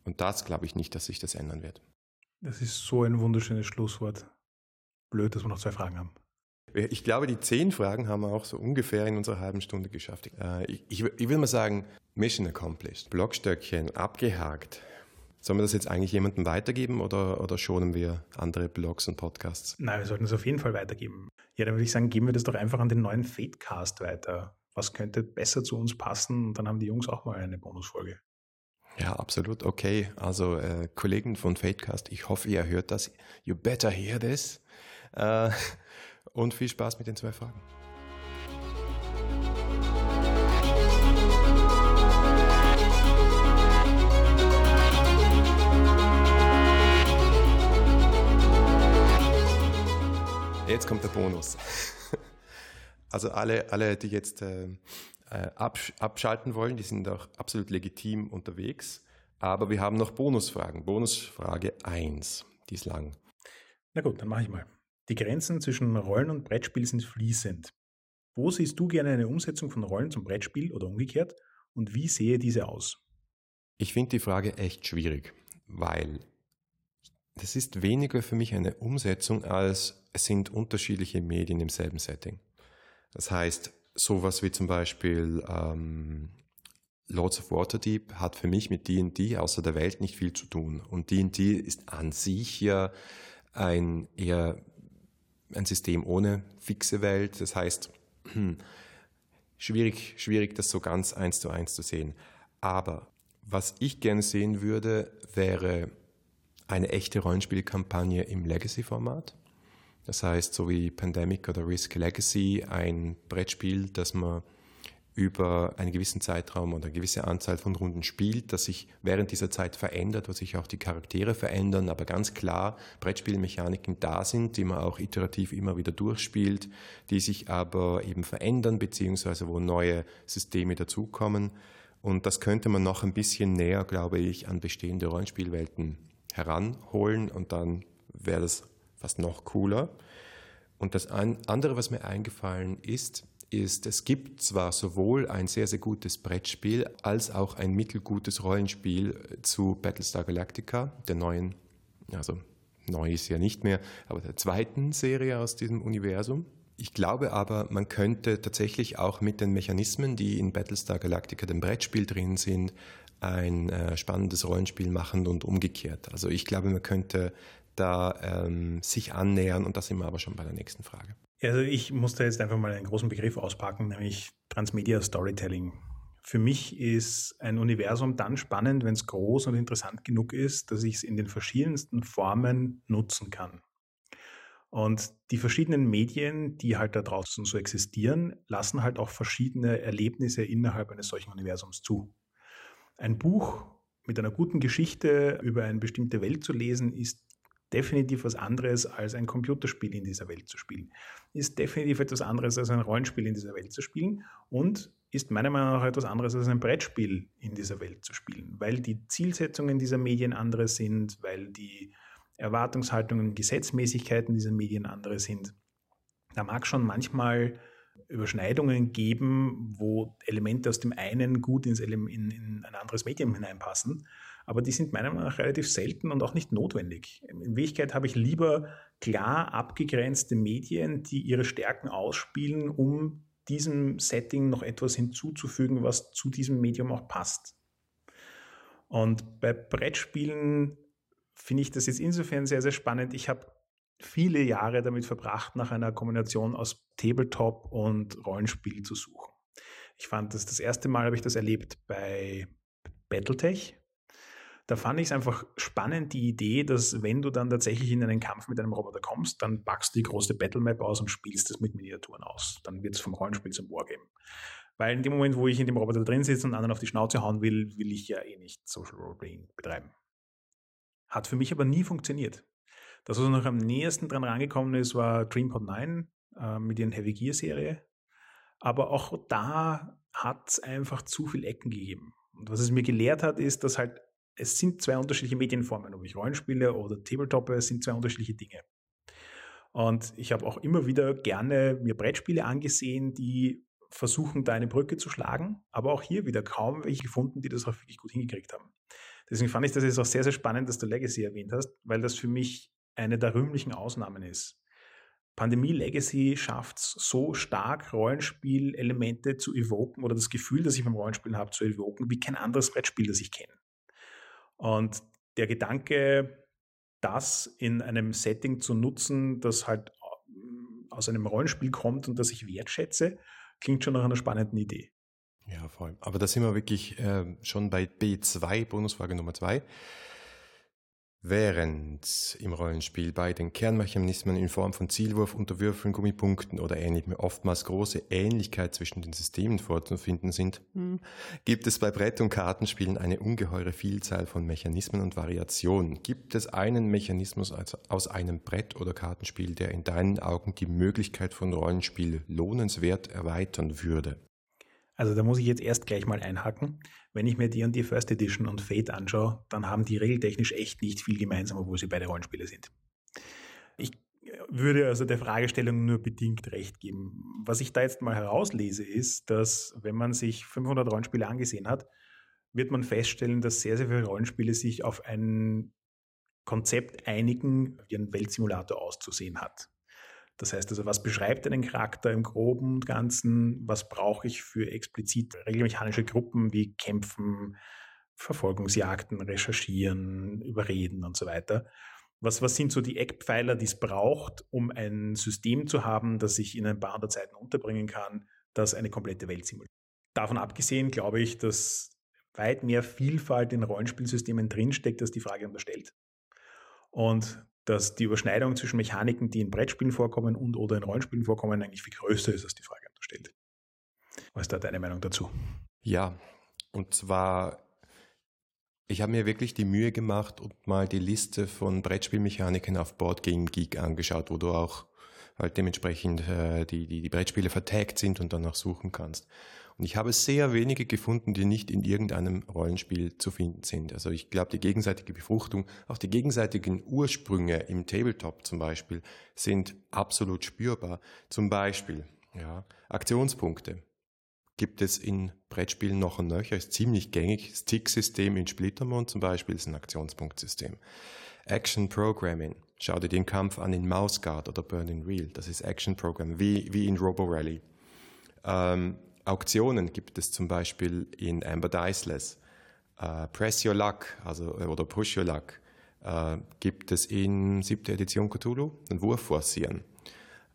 Und das glaube ich nicht, dass sich das ändern wird. Das ist so ein wunderschönes Schlusswort. Blöd, dass wir noch zwei Fragen haben. Ich glaube, die zehn Fragen haben wir auch so ungefähr in unserer halben Stunde geschafft. Äh, ich, ich, ich will mal sagen, Mission accomplished. Blockstöckchen abgehakt. Sollen wir das jetzt eigentlich jemandem weitergeben oder, oder schonen wir andere Blogs und Podcasts? Nein, wir sollten es auf jeden Fall weitergeben. Ja, dann würde ich sagen, geben wir das doch einfach an den neuen Fadecast weiter. Was könnte besser zu uns passen? Und dann haben die Jungs auch mal eine Bonusfolge. Ja, absolut. Okay. Also, äh, Kollegen von Fadecast, ich hoffe, ihr hört das. You better hear this. Äh, und viel Spaß mit den zwei Fragen. Jetzt kommt der Bonus. Also alle, alle, die jetzt äh, äh, absch abschalten wollen, die sind auch absolut legitim unterwegs. Aber wir haben noch Bonusfragen. Bonusfrage 1, die ist lang. Na gut, dann mache ich mal. Die Grenzen zwischen Rollen und Brettspiel sind fließend. Wo siehst du gerne eine Umsetzung von Rollen zum Brettspiel oder umgekehrt? Und wie sehe diese aus? Ich finde die Frage echt schwierig, weil das ist weniger für mich eine Umsetzung, als es sind unterschiedliche Medien im selben Setting. Das heißt, sowas wie zum Beispiel ähm, Lords of Waterdeep hat für mich mit D&D außer der Welt nicht viel zu tun. Und D&D ist an sich ja ein eher ein System ohne fixe Welt. Das heißt, schwierig, schwierig, das so ganz eins zu eins zu sehen. Aber was ich gerne sehen würde, wäre eine echte Rollenspielkampagne im Legacy-Format. Das heißt, so wie Pandemic oder Risk Legacy, ein Brettspiel, das man über einen gewissen Zeitraum oder eine gewisse Anzahl von Runden spielt, das sich während dieser Zeit verändert, wo sich auch die Charaktere verändern, aber ganz klar Brettspielmechaniken da sind, die man auch iterativ immer wieder durchspielt, die sich aber eben verändern, beziehungsweise wo neue Systeme dazukommen. Und das könnte man noch ein bisschen näher, glaube ich, an bestehende Rollenspielwelten heranholen und dann wäre das fast noch cooler. Und das andere, was mir eingefallen ist, ist, es gibt zwar sowohl ein sehr, sehr gutes Brettspiel als auch ein mittelgutes Rollenspiel zu Battlestar Galactica, der neuen, also neu ist ja nicht mehr, aber der zweiten Serie aus diesem Universum. Ich glaube aber, man könnte tatsächlich auch mit den Mechanismen, die in Battlestar Galactica, dem Brettspiel drin sind, ein äh, spannendes Rollenspiel machen und umgekehrt. Also ich glaube, man könnte da ähm, sich annähern und da sind wir aber schon bei der nächsten Frage. Also ich musste jetzt einfach mal einen großen Begriff auspacken, nämlich Transmedia Storytelling. Für mich ist ein Universum dann spannend, wenn es groß und interessant genug ist, dass ich es in den verschiedensten Formen nutzen kann. Und die verschiedenen Medien, die halt da draußen so existieren, lassen halt auch verschiedene Erlebnisse innerhalb eines solchen Universums zu. Ein Buch mit einer guten Geschichte über eine bestimmte Welt zu lesen, ist definitiv was anderes als ein Computerspiel in dieser Welt zu spielen. Ist definitiv etwas anderes als ein Rollenspiel in dieser Welt zu spielen und ist meiner Meinung nach etwas anderes als ein Brettspiel in dieser Welt zu spielen, weil die Zielsetzungen dieser Medien andere sind, weil die Erwartungshaltungen, Gesetzmäßigkeiten dieser Medien andere sind. Da mag schon manchmal Überschneidungen geben, wo Elemente aus dem einen gut ins in, in ein anderes Medium hineinpassen. Aber die sind meiner Meinung nach relativ selten und auch nicht notwendig. In Wirklichkeit habe ich lieber klar abgegrenzte Medien, die ihre Stärken ausspielen, um diesem Setting noch etwas hinzuzufügen, was zu diesem Medium auch passt. Und bei Brettspielen finde ich das jetzt insofern sehr, sehr spannend. Ich habe viele Jahre damit verbracht, nach einer Kombination aus Tabletop und Rollenspiel zu suchen. Ich fand das das erste Mal habe ich das erlebt bei Battletech. Da fand ich es einfach spannend, die Idee, dass wenn du dann tatsächlich in einen Kampf mit einem Roboter kommst, dann packst du die große Battlemap aus und spielst das mit Miniaturen aus. Dann wird es vom Rollenspiel zum Wargame. Weil in dem Moment, wo ich in dem Roboter drin sitze und anderen auf die Schnauze hauen will, will ich ja eh nicht Social Roleplaying betreiben. Hat für mich aber nie funktioniert. Das, was noch am nächsten dran rangekommen ist, war DreamPod 9 äh, mit ihren Heavy Gear Serie. Aber auch da hat es einfach zu viele Ecken gegeben. Und was es mir gelehrt hat, ist, dass halt, es sind zwei unterschiedliche Medienformen. Ob ich Rollenspiele oder Tabletoppe, sind zwei unterschiedliche Dinge. Und ich habe auch immer wieder gerne mir Brettspiele angesehen, die versuchen, da eine Brücke zu schlagen, aber auch hier wieder kaum welche gefunden, die das auch wirklich gut hingekriegt haben. Deswegen fand ich das jetzt auch sehr, sehr spannend, dass du Legacy erwähnt hast, weil das für mich eine der rühmlichen Ausnahmen ist. Pandemie Legacy schafft es so stark, Rollenspielelemente zu evoken oder das Gefühl, das ich beim Rollenspielen habe, zu evoken, wie kein anderes Brettspiel, das ich kenne. Und der Gedanke, das in einem Setting zu nutzen, das halt aus einem Rollenspiel kommt und das ich wertschätze, klingt schon nach einer spannenden Idee. Ja, voll. Aber da sind wir wirklich äh, schon bei B2, Bonusfrage Nummer 2. Während im Rollenspiel bei den Kernmechanismen in Form von Zielwurf, Unterwürfeln, Gummipunkten oder ähnlichem oftmals große Ähnlichkeit zwischen den Systemen vorzufinden sind, hm, gibt es bei Brett- und Kartenspielen eine ungeheure Vielzahl von Mechanismen und Variationen. Gibt es einen Mechanismus aus einem Brett- oder Kartenspiel, der in deinen Augen die Möglichkeit von Rollenspiel lohnenswert erweitern würde? Also da muss ich jetzt erst gleich mal einhaken. Wenn ich mir die und die First Edition und Fate anschaue, dann haben die regeltechnisch echt nicht viel gemeinsam, obwohl sie beide Rollenspiele sind. Ich würde also der Fragestellung nur bedingt recht geben. Was ich da jetzt mal herauslese, ist, dass wenn man sich 500 Rollenspiele angesehen hat, wird man feststellen, dass sehr, sehr viele Rollenspiele sich auf ein Konzept einigen, wie ein Weltsimulator auszusehen hat. Das heißt also, was beschreibt einen Charakter im groben und Ganzen? Was brauche ich für explizit regelmechanische Gruppen wie Kämpfen, Verfolgungsjagden, Recherchieren, Überreden und so weiter? Was, was sind so die Eckpfeiler, die es braucht, um ein System zu haben, das ich in ein paar hundert Seiten unterbringen kann, das eine komplette Welt simuliert? Davon abgesehen glaube ich, dass weit mehr Vielfalt in Rollenspielsystemen drinsteckt, als die Frage unterstellt. Und dass die Überschneidung zwischen Mechaniken, die in Brettspielen vorkommen und oder in Rollenspielen vorkommen, eigentlich viel größer ist, als die Frage unterstellt. Was ist da deine Meinung dazu? Ja, und zwar, ich habe mir wirklich die Mühe gemacht und mal die Liste von Brettspielmechaniken auf Board Game Geek angeschaut, wo du auch halt dementsprechend äh, die, die, die Brettspiele vertagt sind und dann auch suchen kannst. Und ich habe sehr wenige gefunden, die nicht in irgendeinem Rollenspiel zu finden sind. Also ich glaube, die gegenseitige Befruchtung, auch die gegenseitigen Ursprünge im Tabletop zum Beispiel, sind absolut spürbar. Zum Beispiel, ja, Aktionspunkte gibt es in Brettspielen noch und nöcher, ist ziemlich gängig. Stick-System in Splittermond zum Beispiel ist ein Aktionspunktsystem. Action Programming. Schau dir den Kampf an in Mouse Guard oder Burning Real. Das ist Action Programming, wie, wie in Robo Rally. Ähm, Auktionen gibt es zum Beispiel in Amber Diceless. Uh, Press Your Luck, also äh, oder Push Your Luck, uh, gibt es in siebter Edition Cthulhu, einen Wurf forcieren.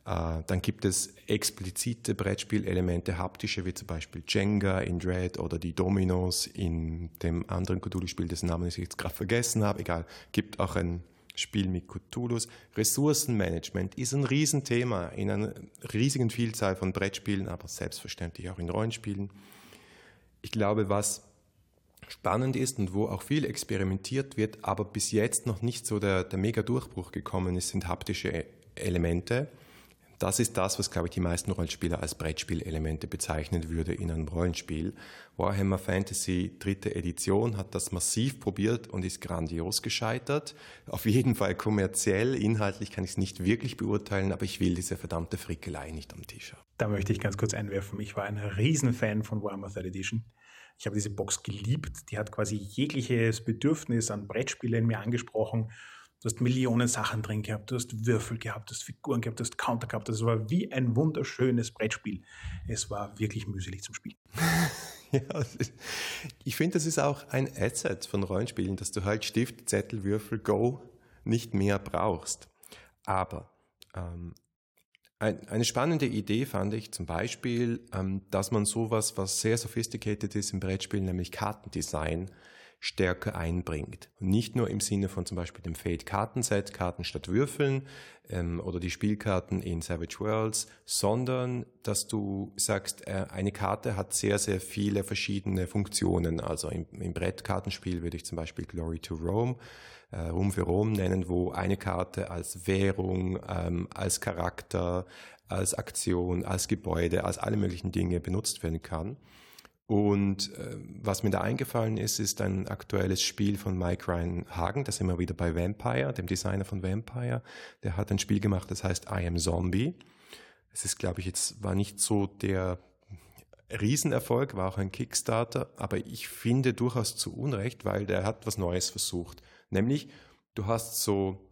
Uh, dann gibt es explizite Brettspielelemente, haptische, wie zum Beispiel Jenga in Dread oder die Dominos in dem anderen Cthulhu-Spiel, dessen Namen ich jetzt gerade vergessen habe. Egal, gibt auch ein Spiel mit Cthulhus. Ressourcenmanagement ist ein Riesenthema in einer riesigen Vielzahl von Brettspielen, aber selbstverständlich auch in Rollenspielen. Ich glaube, was spannend ist und wo auch viel experimentiert wird, aber bis jetzt noch nicht so der, der Mega-Durchbruch gekommen ist, sind haptische Elemente. Das ist das, was, glaube ich, die meisten Rollenspieler als Brettspielelemente bezeichnen würde in einem Rollenspiel. Warhammer Fantasy dritte Edition hat das massiv probiert und ist grandios gescheitert. Auf jeden Fall kommerziell, inhaltlich kann ich es nicht wirklich beurteilen, aber ich will diese verdammte Frickelei nicht am Tisch haben. Da möchte ich ganz kurz einwerfen. Ich war ein Riesenfan von Warhammer Third Edition. Ich habe diese Box geliebt. Die hat quasi jegliches Bedürfnis an Brettspiele in mir angesprochen Du hast Millionen Sachen drin gehabt, du hast Würfel gehabt, du hast Figuren gehabt, du hast Counter gehabt. Das war wie ein wunderschönes Brettspiel. Es war wirklich mühselig zum Spielen. ja, ich finde, das ist auch ein Asset von Rollenspielen, dass du halt Stift, Zettel, Würfel, Go nicht mehr brauchst. Aber ähm, ein, eine spannende Idee fand ich zum Beispiel, ähm, dass man sowas, was sehr sophisticated ist im Brettspiel, nämlich Kartendesign, stärker einbringt. Nicht nur im Sinne von zum Beispiel dem Fate-Kartenset, Karten statt Würfeln ähm, oder die Spielkarten in Savage Worlds, sondern dass du sagst, äh, eine Karte hat sehr, sehr viele verschiedene Funktionen. Also im, im Brettkartenspiel würde ich zum Beispiel Glory to Rome, äh, Rom für Rom nennen, wo eine Karte als Währung, ähm, als Charakter, als Aktion, als Gebäude, als alle möglichen Dinge benutzt werden kann. Und äh, was mir da eingefallen ist, ist ein aktuelles Spiel von Mike Ryan Hagen, das wir wieder bei Vampire, dem Designer von Vampire. Der hat ein Spiel gemacht, das heißt I Am Zombie. Es ist, glaube ich, jetzt war nicht so der Riesenerfolg, war auch ein Kickstarter, aber ich finde durchaus zu Unrecht, weil der hat was Neues versucht. Nämlich, du hast so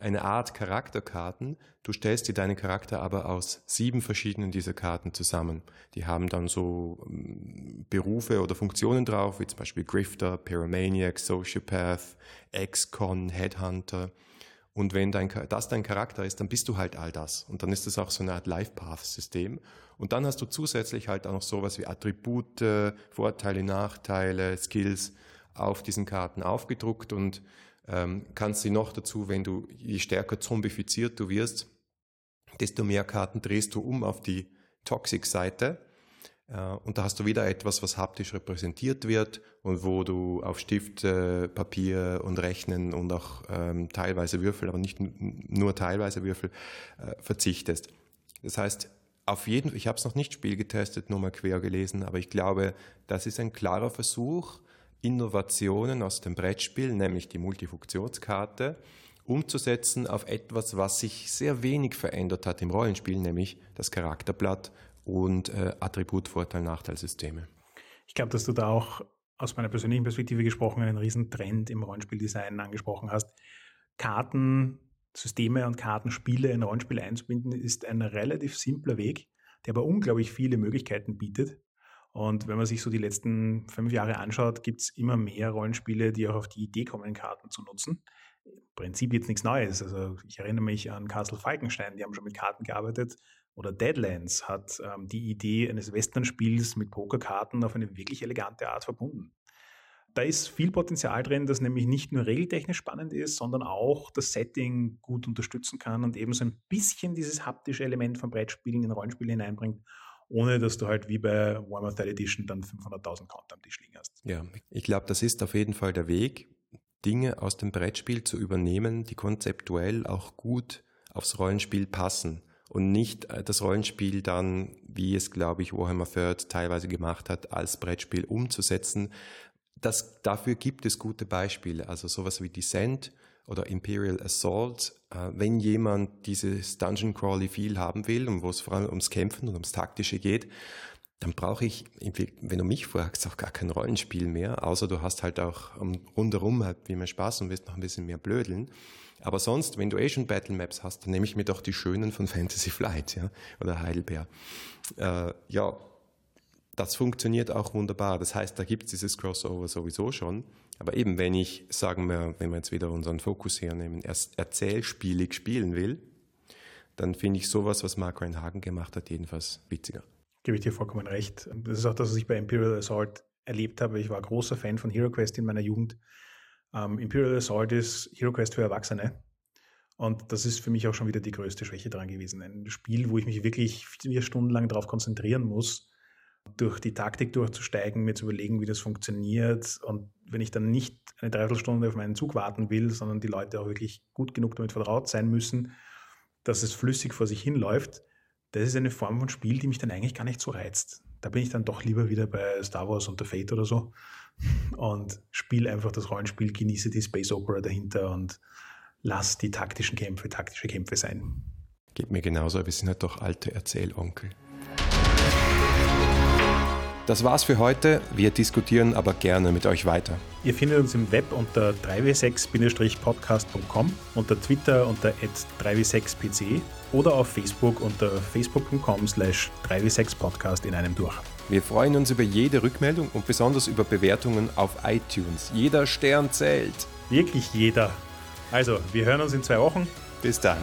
eine Art Charakterkarten. Du stellst dir deinen Charakter aber aus sieben verschiedenen dieser Karten zusammen. Die haben dann so ähm, Berufe oder Funktionen drauf, wie zum Beispiel Grifter, Pyromaniac, Sociopath, Ex-Con, Headhunter. Und wenn dein, das dein Charakter ist, dann bist du halt all das. Und dann ist das auch so eine Art Life-Path-System. Und dann hast du zusätzlich halt auch noch sowas wie Attribute, Vorteile, Nachteile, Skills auf diesen Karten aufgedruckt und ähm, kannst sie noch dazu, wenn du, je stärker zombifiziert du wirst, desto mehr Karten drehst du um auf die Toxic-Seite. Äh, und da hast du wieder etwas, was haptisch repräsentiert wird und wo du auf Stift, äh, Papier und Rechnen und auch ähm, teilweise Würfel, aber nicht nur teilweise Würfel, äh, verzichtest. Das heißt, auf jeden ich habe es noch nicht spielgetestet, nur mal quer gelesen, aber ich glaube, das ist ein klarer Versuch, Innovationen aus dem Brettspiel, nämlich die Multifunktionskarte, umzusetzen auf etwas, was sich sehr wenig verändert hat im Rollenspiel, nämlich das Charakterblatt und äh, Attribut, Vorteil, Nachteilsysteme. Ich glaube, dass du da auch aus meiner persönlichen Perspektive gesprochen einen riesen Trend im Rollenspieldesign angesprochen hast. Kartensysteme und Kartenspiele in Rollenspiel einzubinden, ist ein relativ simpler Weg, der aber unglaublich viele Möglichkeiten bietet. Und wenn man sich so die letzten fünf Jahre anschaut, gibt es immer mehr Rollenspiele, die auch auf die Idee kommen, Karten zu nutzen. Im Prinzip jetzt nichts Neues. Also ich erinnere mich an Castle Falkenstein, die haben schon mit Karten gearbeitet. Oder Deadlands hat ähm, die Idee eines Western-Spiels mit Pokerkarten auf eine wirklich elegante Art verbunden. Da ist viel Potenzial drin, das nämlich nicht nur regeltechnisch spannend ist, sondern auch das Setting gut unterstützen kann und eben so ein bisschen dieses haptische Element von Brettspielen in Rollenspiele hineinbringt ohne dass du halt wie bei Warhammer 3 Edition dann 500.000 Counter am Tisch liegen hast. Ja, ich glaube, das ist auf jeden Fall der Weg, Dinge aus dem Brettspiel zu übernehmen, die konzeptuell auch gut aufs Rollenspiel passen und nicht äh, das Rollenspiel dann, wie es, glaube ich, Warhammer Third teilweise gemacht hat, als Brettspiel umzusetzen. Das, dafür gibt es gute Beispiele, also sowas wie Descent oder Imperial Assault, äh, wenn jemand dieses Dungeon Crawly viel haben will und wo es vor allem ums Kämpfen und ums Taktische geht, dann brauche ich, wenn du mich fragst, auch gar kein Rollenspiel mehr, außer du hast halt auch rundherum halt wie mehr Spaß und willst noch ein bisschen mehr blödeln. Aber sonst, wenn du eh schon Battle Maps hast, dann nehme ich mir doch die schönen von Fantasy Flight, ja, oder Heidelbeer. Äh, ja, das funktioniert auch wunderbar. Das heißt, da gibt es dieses Crossover sowieso schon. Aber eben, wenn ich, sagen wir, wenn wir jetzt wieder unseren Fokus hernehmen, erst erzählspielig spielen will, dann finde ich sowas, was Mark Reinhagen gemacht hat, jedenfalls witziger. Gebe ich dir vollkommen recht. Das ist auch das, was ich bei Imperial Assault erlebt habe. Ich war großer Fan von Hero Quest in meiner Jugend. Ähm, Imperial Assault ist Hero Quest für Erwachsene. Und das ist für mich auch schon wieder die größte Schwäche dran gewesen. Ein Spiel, wo ich mich wirklich vier Stunden lang darauf konzentrieren muss, durch die Taktik durchzusteigen, mir zu überlegen, wie das funktioniert. Und wenn ich dann nicht eine Dreiviertelstunde auf meinen Zug warten will, sondern die Leute auch wirklich gut genug damit vertraut sein müssen, dass es flüssig vor sich hinläuft, das ist eine Form von Spiel, die mich dann eigentlich gar nicht so reizt. Da bin ich dann doch lieber wieder bei Star Wars und The Fate oder so und spiele einfach das Rollenspiel, genieße die Space Opera dahinter und lass die taktischen Kämpfe taktische Kämpfe sein. Geht mir genauso, wir sind halt doch alte Erzählonkel. Das war's für heute. Wir diskutieren aber gerne mit euch weiter. Ihr findet uns im Web unter 3w6-podcast.com, unter Twitter unter 3w6pc oder auf Facebook unter facebook.com slash 3w6podcast in einem durch. Wir freuen uns über jede Rückmeldung und besonders über Bewertungen auf iTunes. Jeder Stern zählt. Wirklich jeder. Also, wir hören uns in zwei Wochen. Bis dann.